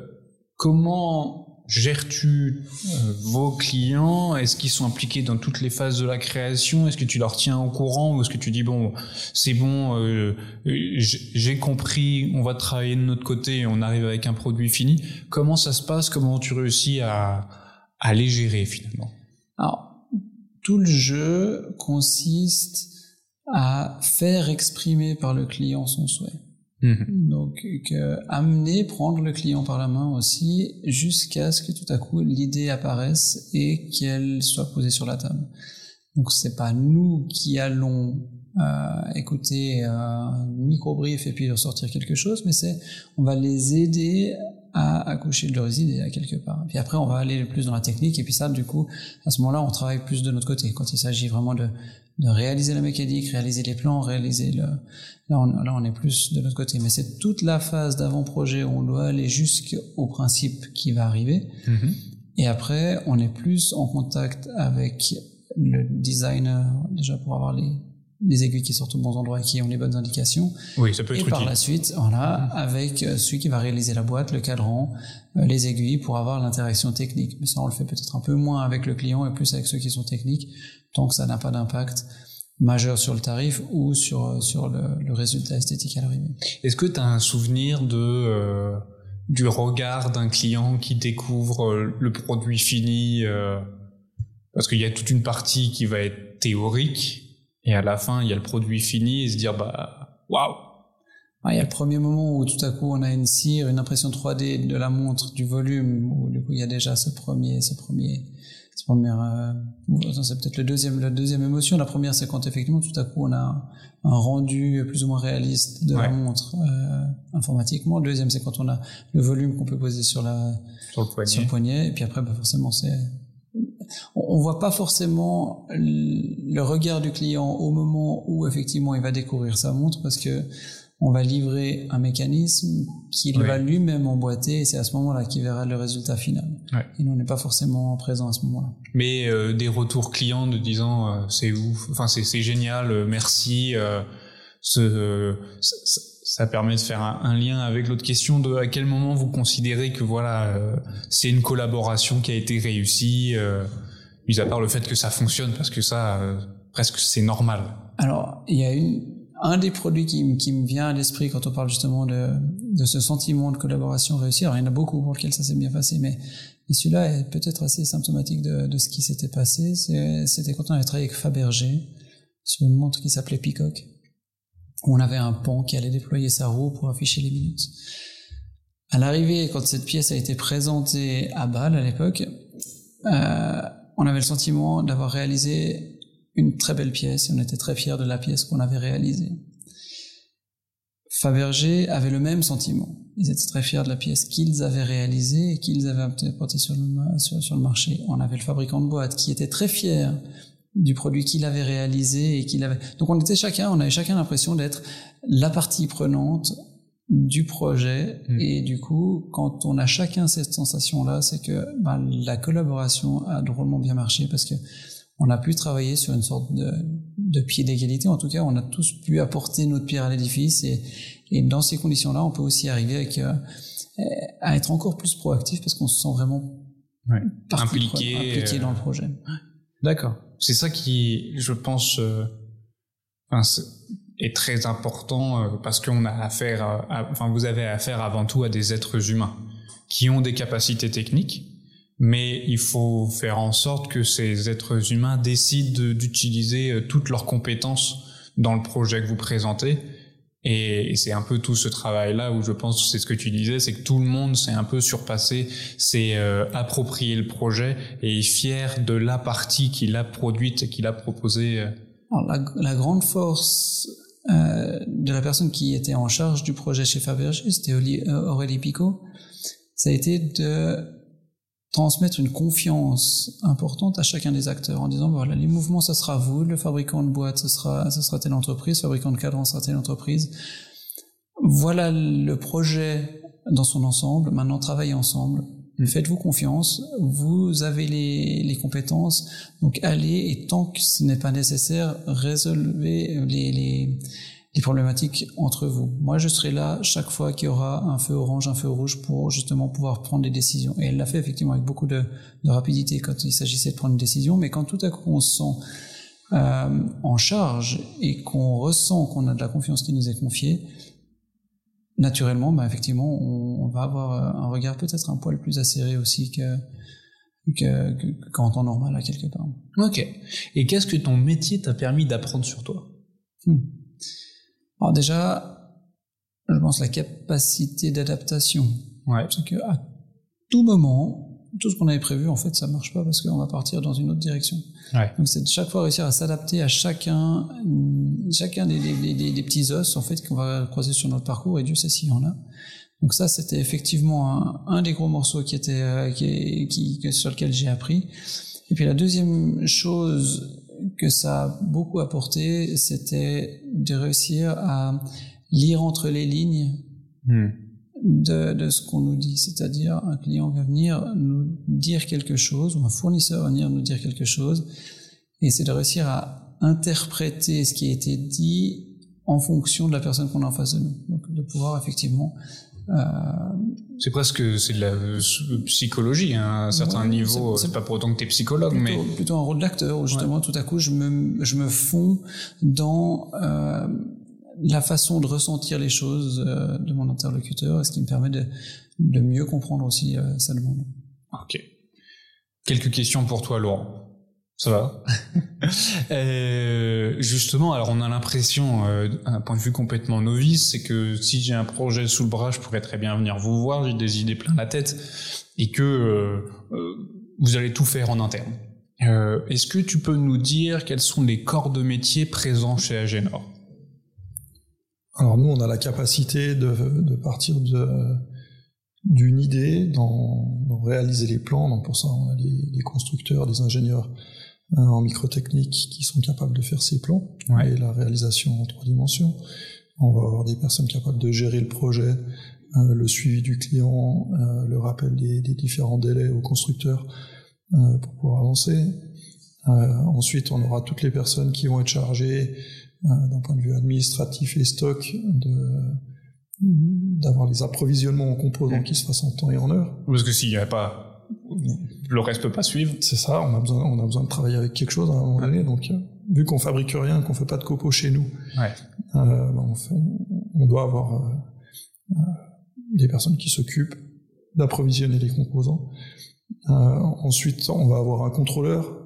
comment gères-tu euh, vos clients? Est-ce qu'ils sont impliqués dans toutes les phases de la création? Est-ce que tu leur tiens au courant ou est-ce que tu dis bon, c'est bon, euh, j'ai j'ai compris, on va travailler de notre côté et on arrive avec un produit fini. Comment ça se passe? Comment tu réussis à, à les gérer finalement? Alors, tout le jeu consiste à faire exprimer par le client son souhait. Mhm. Donc, que amener, prendre le client par la main aussi, jusqu'à ce que tout à coup l'idée apparaisse et qu'elle soit posée sur la table. Donc, c'est pas nous qui allons euh, écouter un micro-brief et puis leur sortir quelque chose, mais c'est on va les aider à accoucher de leurs idées à quelque part. Puis après, on va aller plus dans la technique et puis ça, du coup, à ce moment-là, on travaille plus de notre côté. Quand il s'agit vraiment de, de réaliser la mécanique, réaliser les plans, réaliser le, Là on, là, on est plus de l'autre côté. Mais c'est toute la phase d'avant-projet où on doit aller jusqu'au principe qui va arriver. Mhm. Et après, on est plus en contact avec le designer, déjà pour avoir les, les aiguilles qui sortent aux bons endroits et qui ont les bonnes indications. Oui, ça peut Et être par utile. la suite, voilà, avec euh, celui qui va réaliser la boîte, le cadran, euh, les aiguilles pour avoir l'interaction technique. Mais ça, on le fait peut-être un peu moins avec le client et plus avec ceux qui sont techniques, tant que ça n'a pas d'impact majeur sur le tarif ou sur, sur le, le résultat esthétique à l'arrivée. Est-ce que tu as un souvenir de euh, du regard d'un client qui découvre euh, le produit fini euh, Parce qu'il y a toute une partie qui va être théorique et à la fin il y a le produit fini et se dire bah waouh Ah, il y a le premier moment où tout à coup on a une cire, une impression 3D de la montre, du volume, où du coup il y a déjà ce premier, ce premier, ce premier, euh, c'est peut-être le deuxième, la deuxième émotion. La première c'est quand effectivement tout à coup on a un, rendu plus ou moins réaliste de la montre euh, informatiquement. Le deuxième c'est quand on a le volume qu'on peut poser sur la, sur le poignet. sur le poignet. Et puis après, bah, forcément, c'est on, voit pas forcément le regard du client au moment où effectivement il va découvrir sa montre parce que on va livrer un mécanisme qu'il Oui. va lui-même emboîter et c'est à ce moment-là qu'il verra le résultat final. Ouais. Et nous, on n'est pas forcément présent à ce moment-là. Mais euh, des retours clients de disant euh, c'est ouf, enfin c'est c'est génial, euh, merci. Ça, permet de faire un, lien avec l'autre question de à quel moment vous considérez que voilà euh, c'est une collaboration qui a été réussie, euh, mis à part le fait que ça fonctionne parce que ça euh, presque c'est normal. Alors, il y a une, un des produits qui, me vient à l'esprit quand on parle justement de, de ce sentiment de collaboration réussie. Alors, il y en a beaucoup pour lesquels ça s'est bien passé, mais, celui-là est peut-être assez symptomatique de, de ce qui s'était passé. C'était quand on avait travaillé avec Fabergé sur une montre qui s'appelait Peacock, on avait un pan qui allait déployer sa roue pour afficher les minutes. À l'arrivée, quand cette pièce a été présentée à Bâle à l'époque, euh, on avait le sentiment d'avoir réalisé une très belle pièce et on était très fiers de la pièce qu'on avait réalisée. Fabergé avait le même sentiment. Ils étaient très fiers de la pièce qu'ils avaient réalisée et qu'ils avaient apportée sur le, sur, sur le marché. On avait le fabricant de boîtes qui était très fier du produit qu'il avait réalisé et qu'il avait. Donc on était chacun, on avait chacun l'impression d'être la partie prenante du projet Mm. et du coup, quand on a chacun cette sensation-là, c'est que bah, la collaboration a drôlement bien marché parce que on a pu travailler sur une sorte de, de pied d'égalité. En tout cas, on a tous pu apporter notre pierre à l'édifice et, et dans ces conditions-là, on peut aussi arriver avec, euh, à être encore plus proactif parce qu'on se sent vraiment Ouais. Impliqué, impliqué euh, dans le projet. D'accord. C'est ça qui, je pense, euh, est très important euh, parce qu'on a affaire, enfin, vous avez affaire avant tout à des êtres humains qui ont des capacités techniques, mais il faut faire en sorte que ces êtres humains décident de- d'utiliser euh, toutes leurs compétences dans le projet que vous présentez. Et, et c'est un peu tout ce travail-là où je pense, c'est ce que tu disais, c'est que tout le monde s'est un peu surpassé, s'est euh, approprié le projet et est fier de la partie qu'il a produite et qu'il a proposée. euh. Alors, la, la grande force euh, de la personne qui était en charge du projet chez Fabergé, c'était euh, Aurélie Picot, ça a été de transmettre une confiance importante à chacun des acteurs en disant voilà les mouvements ça sera vous le fabricant de boîte ce sera ça sera telle entreprise le fabricant de cadran sera telle entreprise. Voilà le projet dans son ensemble. Maintenant travaillez ensemble. Faites-vous confiance. Vous avez les, les compétences. Donc allez et tant que ce n'est pas nécessaire résolvez les, les les problématiques entre vous. Moi, je serai là chaque fois qu'il y aura un feu orange, un feu rouge pour justement pouvoir prendre des décisions. Et elle l'a fait effectivement avec beaucoup de, de rapidité quand il s'agissait de prendre une décision, mais quand tout à coup on se sent euh, en charge et qu'on ressent qu'on a de la confiance qui nous est confiée, naturellement, bah, effectivement, on, on va avoir euh, un regard peut-être un poil plus acéré aussi que que- que- que- qu'en temps normal à quelque part. Ok. Et qu'est-ce que ton métier t'a permis d'apprendre sur toi? Hmm. Alors déjà, je pense la capacité d'adaptation. Ouais. C'est que à tout moment, tout ce qu'on avait prévu, en fait, ça marche pas parce qu'on va partir dans une autre direction. Ouais. Donc c'est de chaque fois réussir à s'adapter à chacun, chacun des, des, des- des petits os en fait qu'on va croiser sur notre parcours et Dieu sait s'il y en a. Donc ça, c'était effectivement un, un des gros morceaux qui était euh, qui, sur lequel j'ai appris. Et puis la deuxième chose que ça a beaucoup apporté, c'était de réussir à lire entre les lignes Hmm. de, de ce qu'on nous dit. C'est-à-dire, un client va venir nous dire quelque chose, ou un fournisseur va venir nous dire quelque chose, et c'est de réussir à interpréter ce qui a été dit en fonction de la personne qu'on a en face de nous. Donc, de pouvoir effectivement C'est presque c'est de la euh, psychologie hein, à un certain Ouais, niveau. c'est- C'est pas pour autant que t'es psychologue, plutôt, mais plutôt un rôle d'acteur où justement tout à coup je me, je me fonds dans euh, la façon de ressentir les choses euh, de mon interlocuteur, ce qui me permet de, de mieux comprendre aussi euh, sa demande. ok. Quelques questions pour toi, Laurent. Ça va <laughs> Euh, Justement, alors on a l'impression, euh, d'un point de vue complètement novice, c'est que si j'ai un projet sous le bras, je pourrais très bien venir vous voir, j'ai des idées plein la tête, et que euh, euh, vous allez tout faire en interne. Euh, Est-ce que tu peux nous dire quels sont les corps de métier présents chez Agenor Alors nous, on a la capacité de, de partir de d'une idée, d'en réaliser les plans. Donc pour ça, on a des, des constructeurs, des ingénieurs en microtechnique qui sont capables de faire ces plans Ouais. et la réalisation en trois dimensions. On va avoir des personnes capables de gérer le projet, euh, le suivi du client, euh, le rappel des, des différents délais aux constructeurs euh, pour pouvoir avancer. Euh, ensuite, on aura toutes les personnes qui vont être chargées euh, d'un point de vue administratif et stock de d'avoir les approvisionnements en composants Mm. qui se fassent en temps et en heure. Parce que s'il n'y a pas, le reste peut pas suivre. C'est ça, on a besoin, on a besoin de travailler avec quelque chose à un moment donné. Donc, euh, vu qu'on fabrique rien, qu'on fait pas de copeaux chez nous, Ouais. euh, ben, on, fait- on doit avoir euh, des personnes qui s'occupent d'approvisionner les composants. Euh, ensuite, on va avoir un contrôleur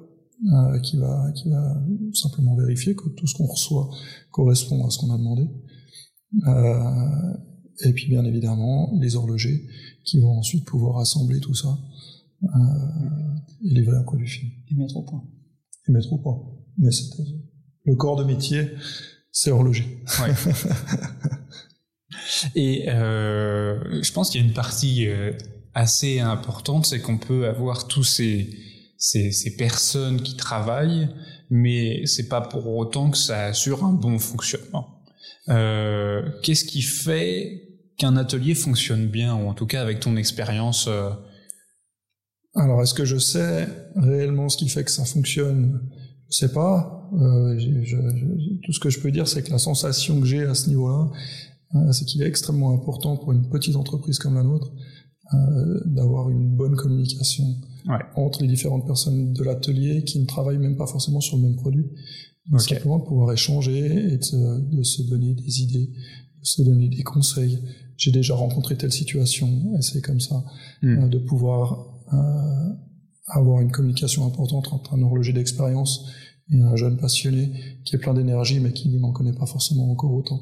qui va qui va simplement vérifier que tout ce qu'on reçoit correspond à ce qu'on a demandé. Et puis, bien évidemment, les horlogers qui vont ensuite pouvoir assembler tout ça et livrer un produit fini Et mettre au point. et mettre au point. Mais c'est le corps de métier, c'est horloger. Ouais. <laughs> Et euh, je pense qu'il y a une partie euh, assez importante, c'est qu'on peut avoir tous ces, ces, ces personnes qui travaillent, mais c'est pas pour autant que ça assure un bon fonctionnement. Euh, Qu'est-ce qui fait qu'un atelier fonctionne bien, ou en tout cas avec ton expérience euh, Alors, est-ce que je sais réellement ce qui fait que ça fonctionne? Je sais pas. Euh, je, je, tout ce que je peux dire, c'est que la sensation que j'ai à ce niveau-là, euh, c'est qu'il est extrêmement important pour une petite entreprise comme la nôtre euh, d'avoir une bonne communication Ouais. entre les différentes personnes de l'atelier qui ne travaillent même pas forcément sur le même produit. Donc, Ok. Simplement de pouvoir échanger et de, se- de se donner des idées, de se donner des conseils. J'ai déjà rencontré telle situation, et c'est comme ça, Hmm. de pouvoir avoir une communication importante entre un horloger d'expérience et un jeune passionné qui est plein d'énergie mais qui n'en connaît pas forcément encore autant.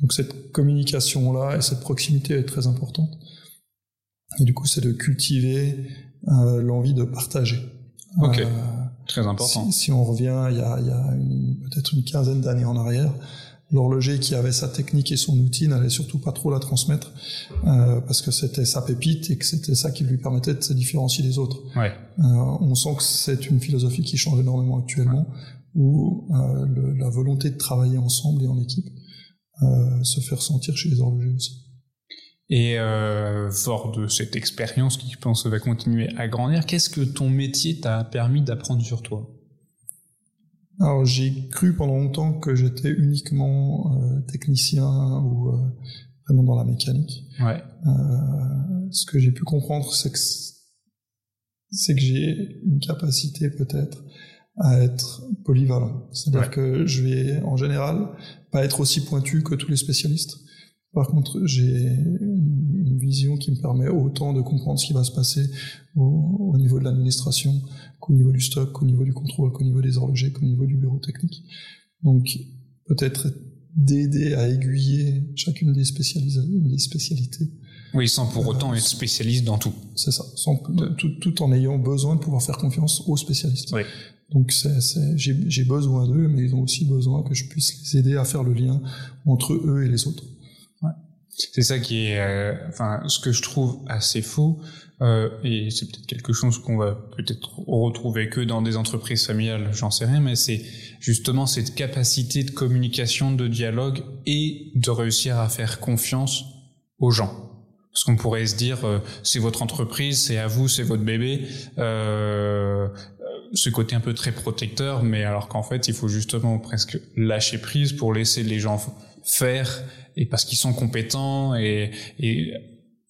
Donc cette communication-là et cette proximité est très importante. Et du coup, c'est de cultiver euh, l'envie de partager. Ok. Euh, Très important. si, si on revient il y a, peut-être une quinzaine d'années en arrière, l'horloger qui avait sa technique et son outil n'allait surtout pas trop la transmettre euh, parce que c'était sa pépite et que c'était ça qui lui permettait de se différencier des autres. Ouais. Euh, on sent que c'est une philosophie qui change énormément actuellement, où euh, le- la volonté de travailler ensemble et en équipe se fait ressentir chez les horlogers aussi. Et fort de cette expérience qui, je pense, va continuer à grandir, qu'est-ce que ton métier t'a permis d'apprendre sur toi? Alors j'ai cru pendant longtemps que j'étais uniquement euh, technicien ou euh, vraiment dans la mécanique. Ouais. Euh, ce que j'ai pu comprendre, c'est que c- c'est que j'ai une capacité peut-être à être polyvalent. C'est-à-dire Ouais. que je vais en général pas être aussi pointu que tous les spécialistes. Par contre, j'ai vision qui me permet autant de comprendre ce qui va se passer au, au niveau de l'administration qu'au niveau du stock, qu'au niveau du contrôle, qu'au niveau des horlogers, qu'au niveau du bureau technique. Donc, peut-être d'aider à aiguiller chacune des, spécialités Oui, sans pour autant être spécialiste dans tout. c'est ça, sans- tout, tout en ayant besoin de pouvoir faire confiance aux spécialistes. Oui. Donc j'ai besoin d'eux, mais ils ont aussi besoin que je puisse les aider à faire le lien entre eux et les autres. C'est ça qui est, euh, enfin, ce que je trouve assez faux, euh, et c'est peut-être quelque chose qu'on va peut-être retrouver que dans des entreprises familiales, j'en sais rien, mais c'est justement cette capacité de communication, de dialogue et de réussir à faire confiance aux gens. Parce qu'on pourrait se dire, euh, c'est votre entreprise, c'est à vous, c'est votre bébé. Euh, ce côté un peu très protecteur, mais alors qu'en fait, il faut justement presque lâcher prise pour laisser les gens faire et parce qu'ils sont compétents et, et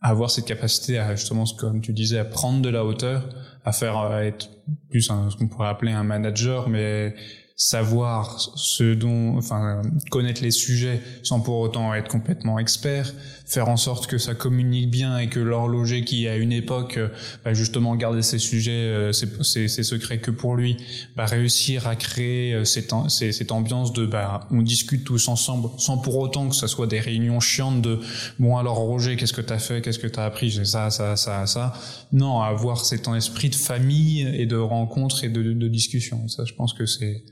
avoir cette capacité à justement, comme tu disais, à prendre de la hauteur, à faire à être plus un- ce qu'on pourrait appeler un manager, mais savoir ce dont, enfin, connaître les sujets sans pour autant être complètement expert, faire en sorte que ça communique bien et que l'horloger qui à une époque, euh, bah, justement, gardait ses sujets, euh, ses, ses- ses secrets que pour lui, bah, réussir à créer euh, cette, cette ambiance de, bah, on discute tous ensemble, sans pour autant que ça soit des réunions chiantes de, bon alors Roger, qu'est-ce que t'as fait, qu'est-ce que t'as appris, j'ai ça, ça, ça, ça. Non, avoir cet esprit de famille et de rencontre et de discussion. Ça, je pense que c'est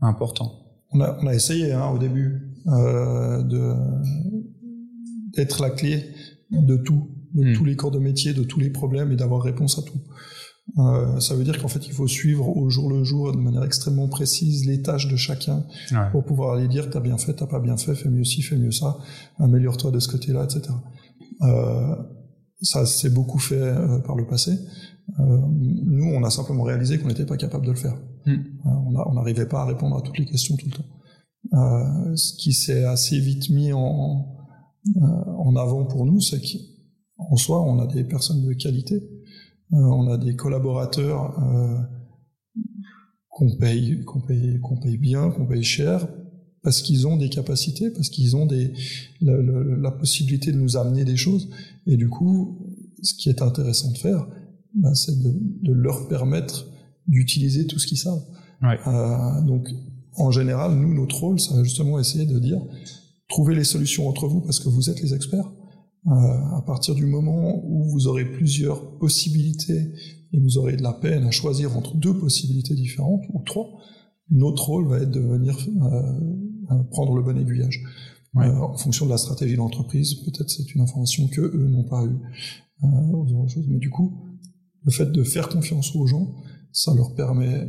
important. On a, on a essayé hein, au début euh, de, d'être la clé de tout, de Hmm. tous les corps de métier, de tous les problèmes et d'avoir réponse à tout. Euh, ça veut dire qu'en fait, il faut suivre au jour le jour, de manière extrêmement précise, les tâches de chacun Ouais. pour pouvoir aller dire t'as bien fait, t'as pas bien fait, fais mieux ci, fais mieux ça, améliore-toi de ce côté-là, etc. Euh, ça s'est beaucoup fait euh, par le passé. Euh, nous, on a simplement réalisé qu'on n'était pas capable de le faire. Hmm. Euh, on n'arrivait pas à répondre à toutes les questions tout le temps. Euh, ce qui s'est assez vite mis en, en avant pour nous, c'est qu'en soi, on a des personnes de qualité, on a des collaborateurs qu'on paye, qu'on paye, qu'on paye bien, qu'on paye cher, parce qu'ils ont des capacités, parce qu'ils ont des, la, la- la possibilité de nous amener des choses. Et du coup, ce qui est intéressant de faire, ben, c'est de, de leur permettre d'utiliser tout ce qu'ils savent. Ouais. Euh, donc, en général, nous, notre rôle, ça va justement essayer de dire, trouvez les solutions entre vous parce que vous êtes les experts. Euh, à partir du moment où vous aurez plusieurs possibilités et vous aurez de la peine à choisir entre deux possibilités différentes ou trois, notre rôle va être de venir euh, prendre le bon aiguillage. Euh, en fonction de la stratégie de l'entreprise, peut-être c'est une information que eux n'ont pas eue. Euh, mais du coup, le fait de faire confiance aux gens, ça leur permet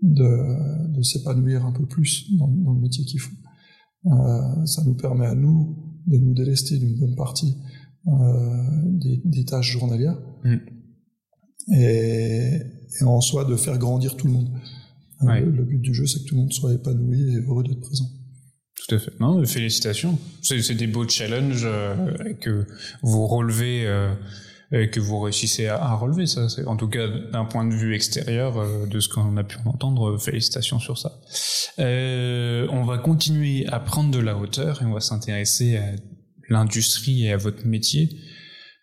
de, de s'épanouir un peu plus dans, dans le métier qu'ils font. Euh, ça nous permet à nous de nous délester d'une bonne partie euh, des, des, tâches journalières mm. et, et, en soi de faire grandir tout le monde. Euh, le, but du jeu, c'est que tout le monde soit épanoui et heureux d'être présent. Tout à fait. Non, félicitations. C'est des beaux challenges euh, que vous relevez que vous réussissez à, relever. Ça, c'est en tout cas d'un point de vue extérieur euh, de ce qu'on a pu entendre. Félicitations sur ça. Euh, on va continuer à prendre de la hauteur et on va s'intéresser à l'industrie et à votre métier.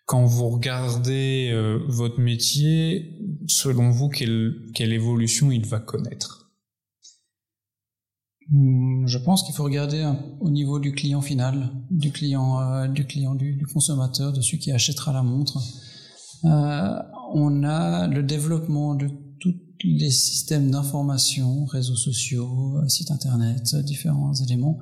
Quand vous regardez euh, votre métier, selon vous, quelle, quelle évolution il va connaître? Je pense qu'il faut regarder au niveau du client final, du client, euh, du client, du, consommateur, de celui qui achètera la montre. Euh, on a le développement de tous les systèmes d'information, réseaux sociaux, euh, sites internet, différents éléments,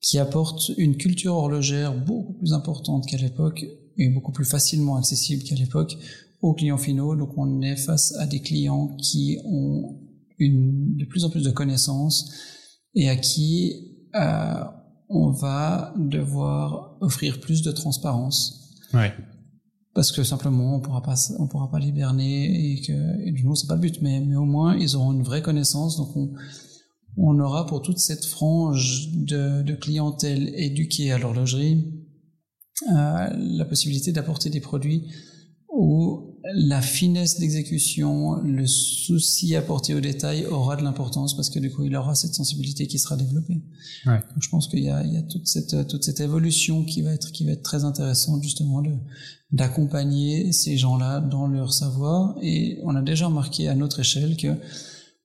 qui apportent une culture horlogère beaucoup plus importante qu'à l'époque et beaucoup plus facilement accessible qu'à l'époque aux clients finaux. Donc on est face à des clients qui ont une, de plus en plus de connaissances, et à qui euh, on va devoir offrir plus de transparence. Ouais. Parce que simplement on pourra pas on pourra pas l'hiberner et que et du coup c'est pas le but mais mais au moins ils auront une vraie connaissance donc on on aura pour toute cette frange de, de clientèle éduquée à l'horlogerie euh, la possibilité d'apporter des produits où la finesse d'exécution, le souci apporté au détail aura de l'importance parce que du coup il aura cette sensibilité qui sera développée. Ouais. Donc, je pense qu'il y a, il y a toute cette toute cette évolution qui va être qui va être très intéressante justement de d'accompagner ces gens-là dans leur savoir et on a déjà remarqué à notre échelle que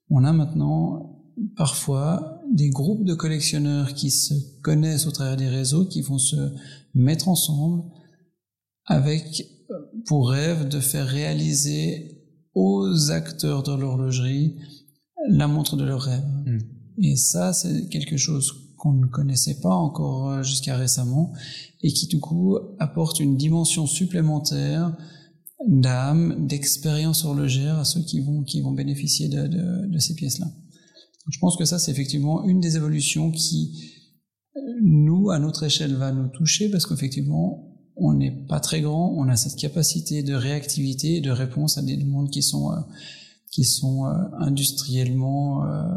on a maintenant parfois des groupes de collectionneurs qui se connaissent au travers des réseaux qui vont se mettre ensemble avec pour rêve de faire réaliser aux acteurs de l'horlogerie la montre de leur rêve. Hmm. Et ça, c'est quelque chose qu'on ne connaissait pas encore euh, jusqu'à récemment et qui du coup apporte une dimension supplémentaire d'âme, d'expérience horlogère à ceux qui vont, qui vont bénéficier de, de, de ces pièces-là. Je pense que ça, c'est effectivement une des évolutions qui, euh, nous, à notre échelle, va nous toucher parce qu'effectivement, on n'est pas très grand, on a cette capacité de réactivité et de réponse à des demandes qui sont euh, qui sont euh, industriellement euh,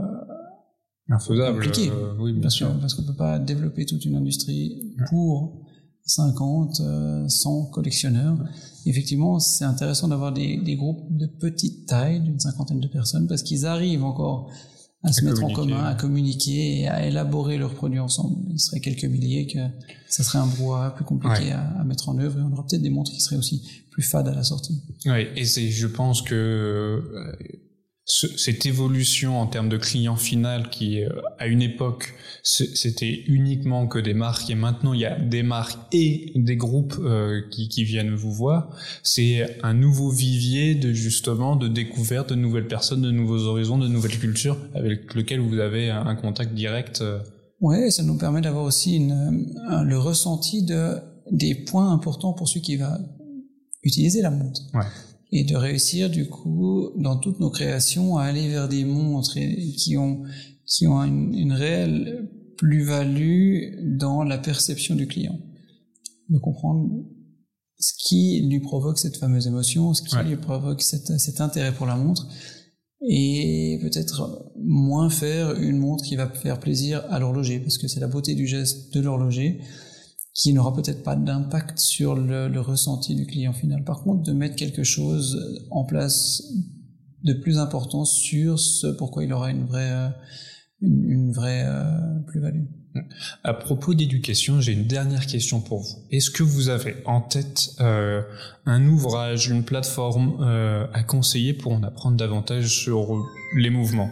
compliquées. Euh, parce, qu'on parce qu'on peut pas développer toute une industrie pour 50, 100 collectionneurs. Effectivement, c'est intéressant d'avoir des, des groupes de petite taille, d'une cinquantaine de personnes, parce qu'ils arrivent encore à, se mettre en commun, à communiquer et à élaborer leurs produits ensemble. Il serait quelques milliers que ça serait un brouhaha plus compliqué à, mettre en œuvre et on aura peut-être des montres qui seraient aussi plus fades à la sortie. Oui, et c'est, je pense que euh, cette évolution en termes de client final qui, euh, à une époque, c'était uniquement que des marques et maintenant il y a des marques et des groupes euh, qui, qui, viennent vous voir, c'est un nouveau vivier de justement de découverte de nouvelles personnes, de nouveaux horizons, de nouvelles cultures avec lequel vous avez un contact direct. Euh. Ouais, ça nous permet d'avoir aussi une, le ressenti de des points importants pour celui qui va utiliser la montre. Ouais et de réussir du coup dans toutes nos créations à aller vers des montres qui ont qui ont une, une réelle plus-value dans la perception du client. De comprendre ce qui lui provoque cette fameuse émotion, ce qui lui provoque cet intérêt pour la montre, et peut-être moins faire une montre qui va faire plaisir à l'horloger, parce que c'est la beauté du geste de l'horloger, qui n'aura peut-être pas d'impact sur le, le, ressenti du client final. Par contre, de mettre quelque chose en place de plus important sur ce pourquoi il aura une vraie, euh, une, une vraie euh, plus-value. À propos d'éducation, j'ai une dernière question pour vous. Est-ce que vous avez en tête euh, un ouvrage, une plateforme euh, à conseiller pour en apprendre davantage sur les mouvements?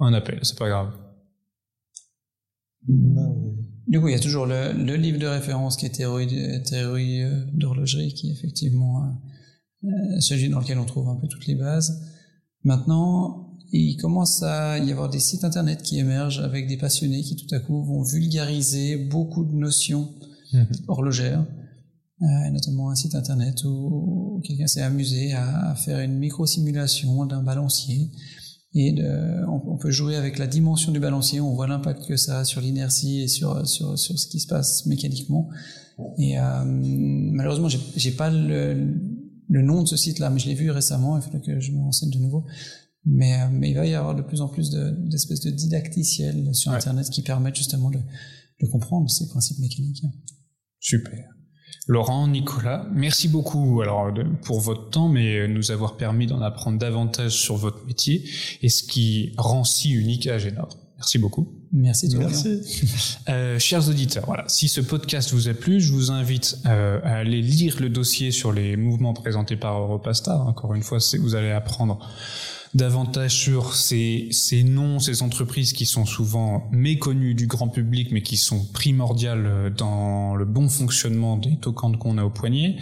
Un appel, c'est pas grave. Du coup, il y a toujours le, le livre de référence qui est Théorie, théorie euh, d'horlogerie, qui est effectivement euh, celui dans lequel on trouve un peu toutes les bases. Maintenant, il commence à y avoir des sites internet qui émergent avec des passionnés qui tout à coup vont vulgariser beaucoup de notions Mhm. horlogères, euh, notamment un site internet où quelqu'un s'est amusé à, à faire une micro-simulation d'un balancier. Et de, on, on peut jouer avec la dimension du balancier, on voit l'impact que ça a sur l'inertie et sur, sur, sur ce qui se passe mécaniquement. Et euh, malheureusement, j'ai j'ai pas le, le nom de ce site-là, mais je l'ai vu récemment, il faudrait que je me renseigne de nouveau. Mais, euh, mais il va y avoir de plus en plus de- d'espèces de, didacticiels sur Ouais. Internet qui permettent justement de, de comprendre ces principes mécaniques. Super. Laurent, Nicolas, merci beaucoup alors de- pour votre temps, mais nous avoir permis d'en apprendre davantage sur votre métier et ce qui rend si unique à Agénor. Merci beaucoup. Merci, Tourien. Merci. Euh, chers auditeurs, voilà, si ce podcast vous a plu, je vous invite euh, à aller lire le dossier sur les mouvements présentés par Europastar. Encore une fois, c'est- vous allez apprendre davantage sur ces, ces noms, ces entreprises qui sont souvent méconnues du grand public, mais qui sont primordiales euh, dans le bon fonctionnement des tokens qu'on a au poignet.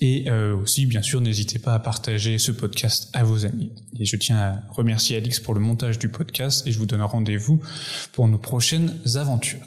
Et euh, aussi, bien sûr, n'hésitez pas à partager ce podcast à vos amis. Et je tiens à remercier Alix pour le montage du podcast et je vous donne rendez-vous pour nos prochaines aventures.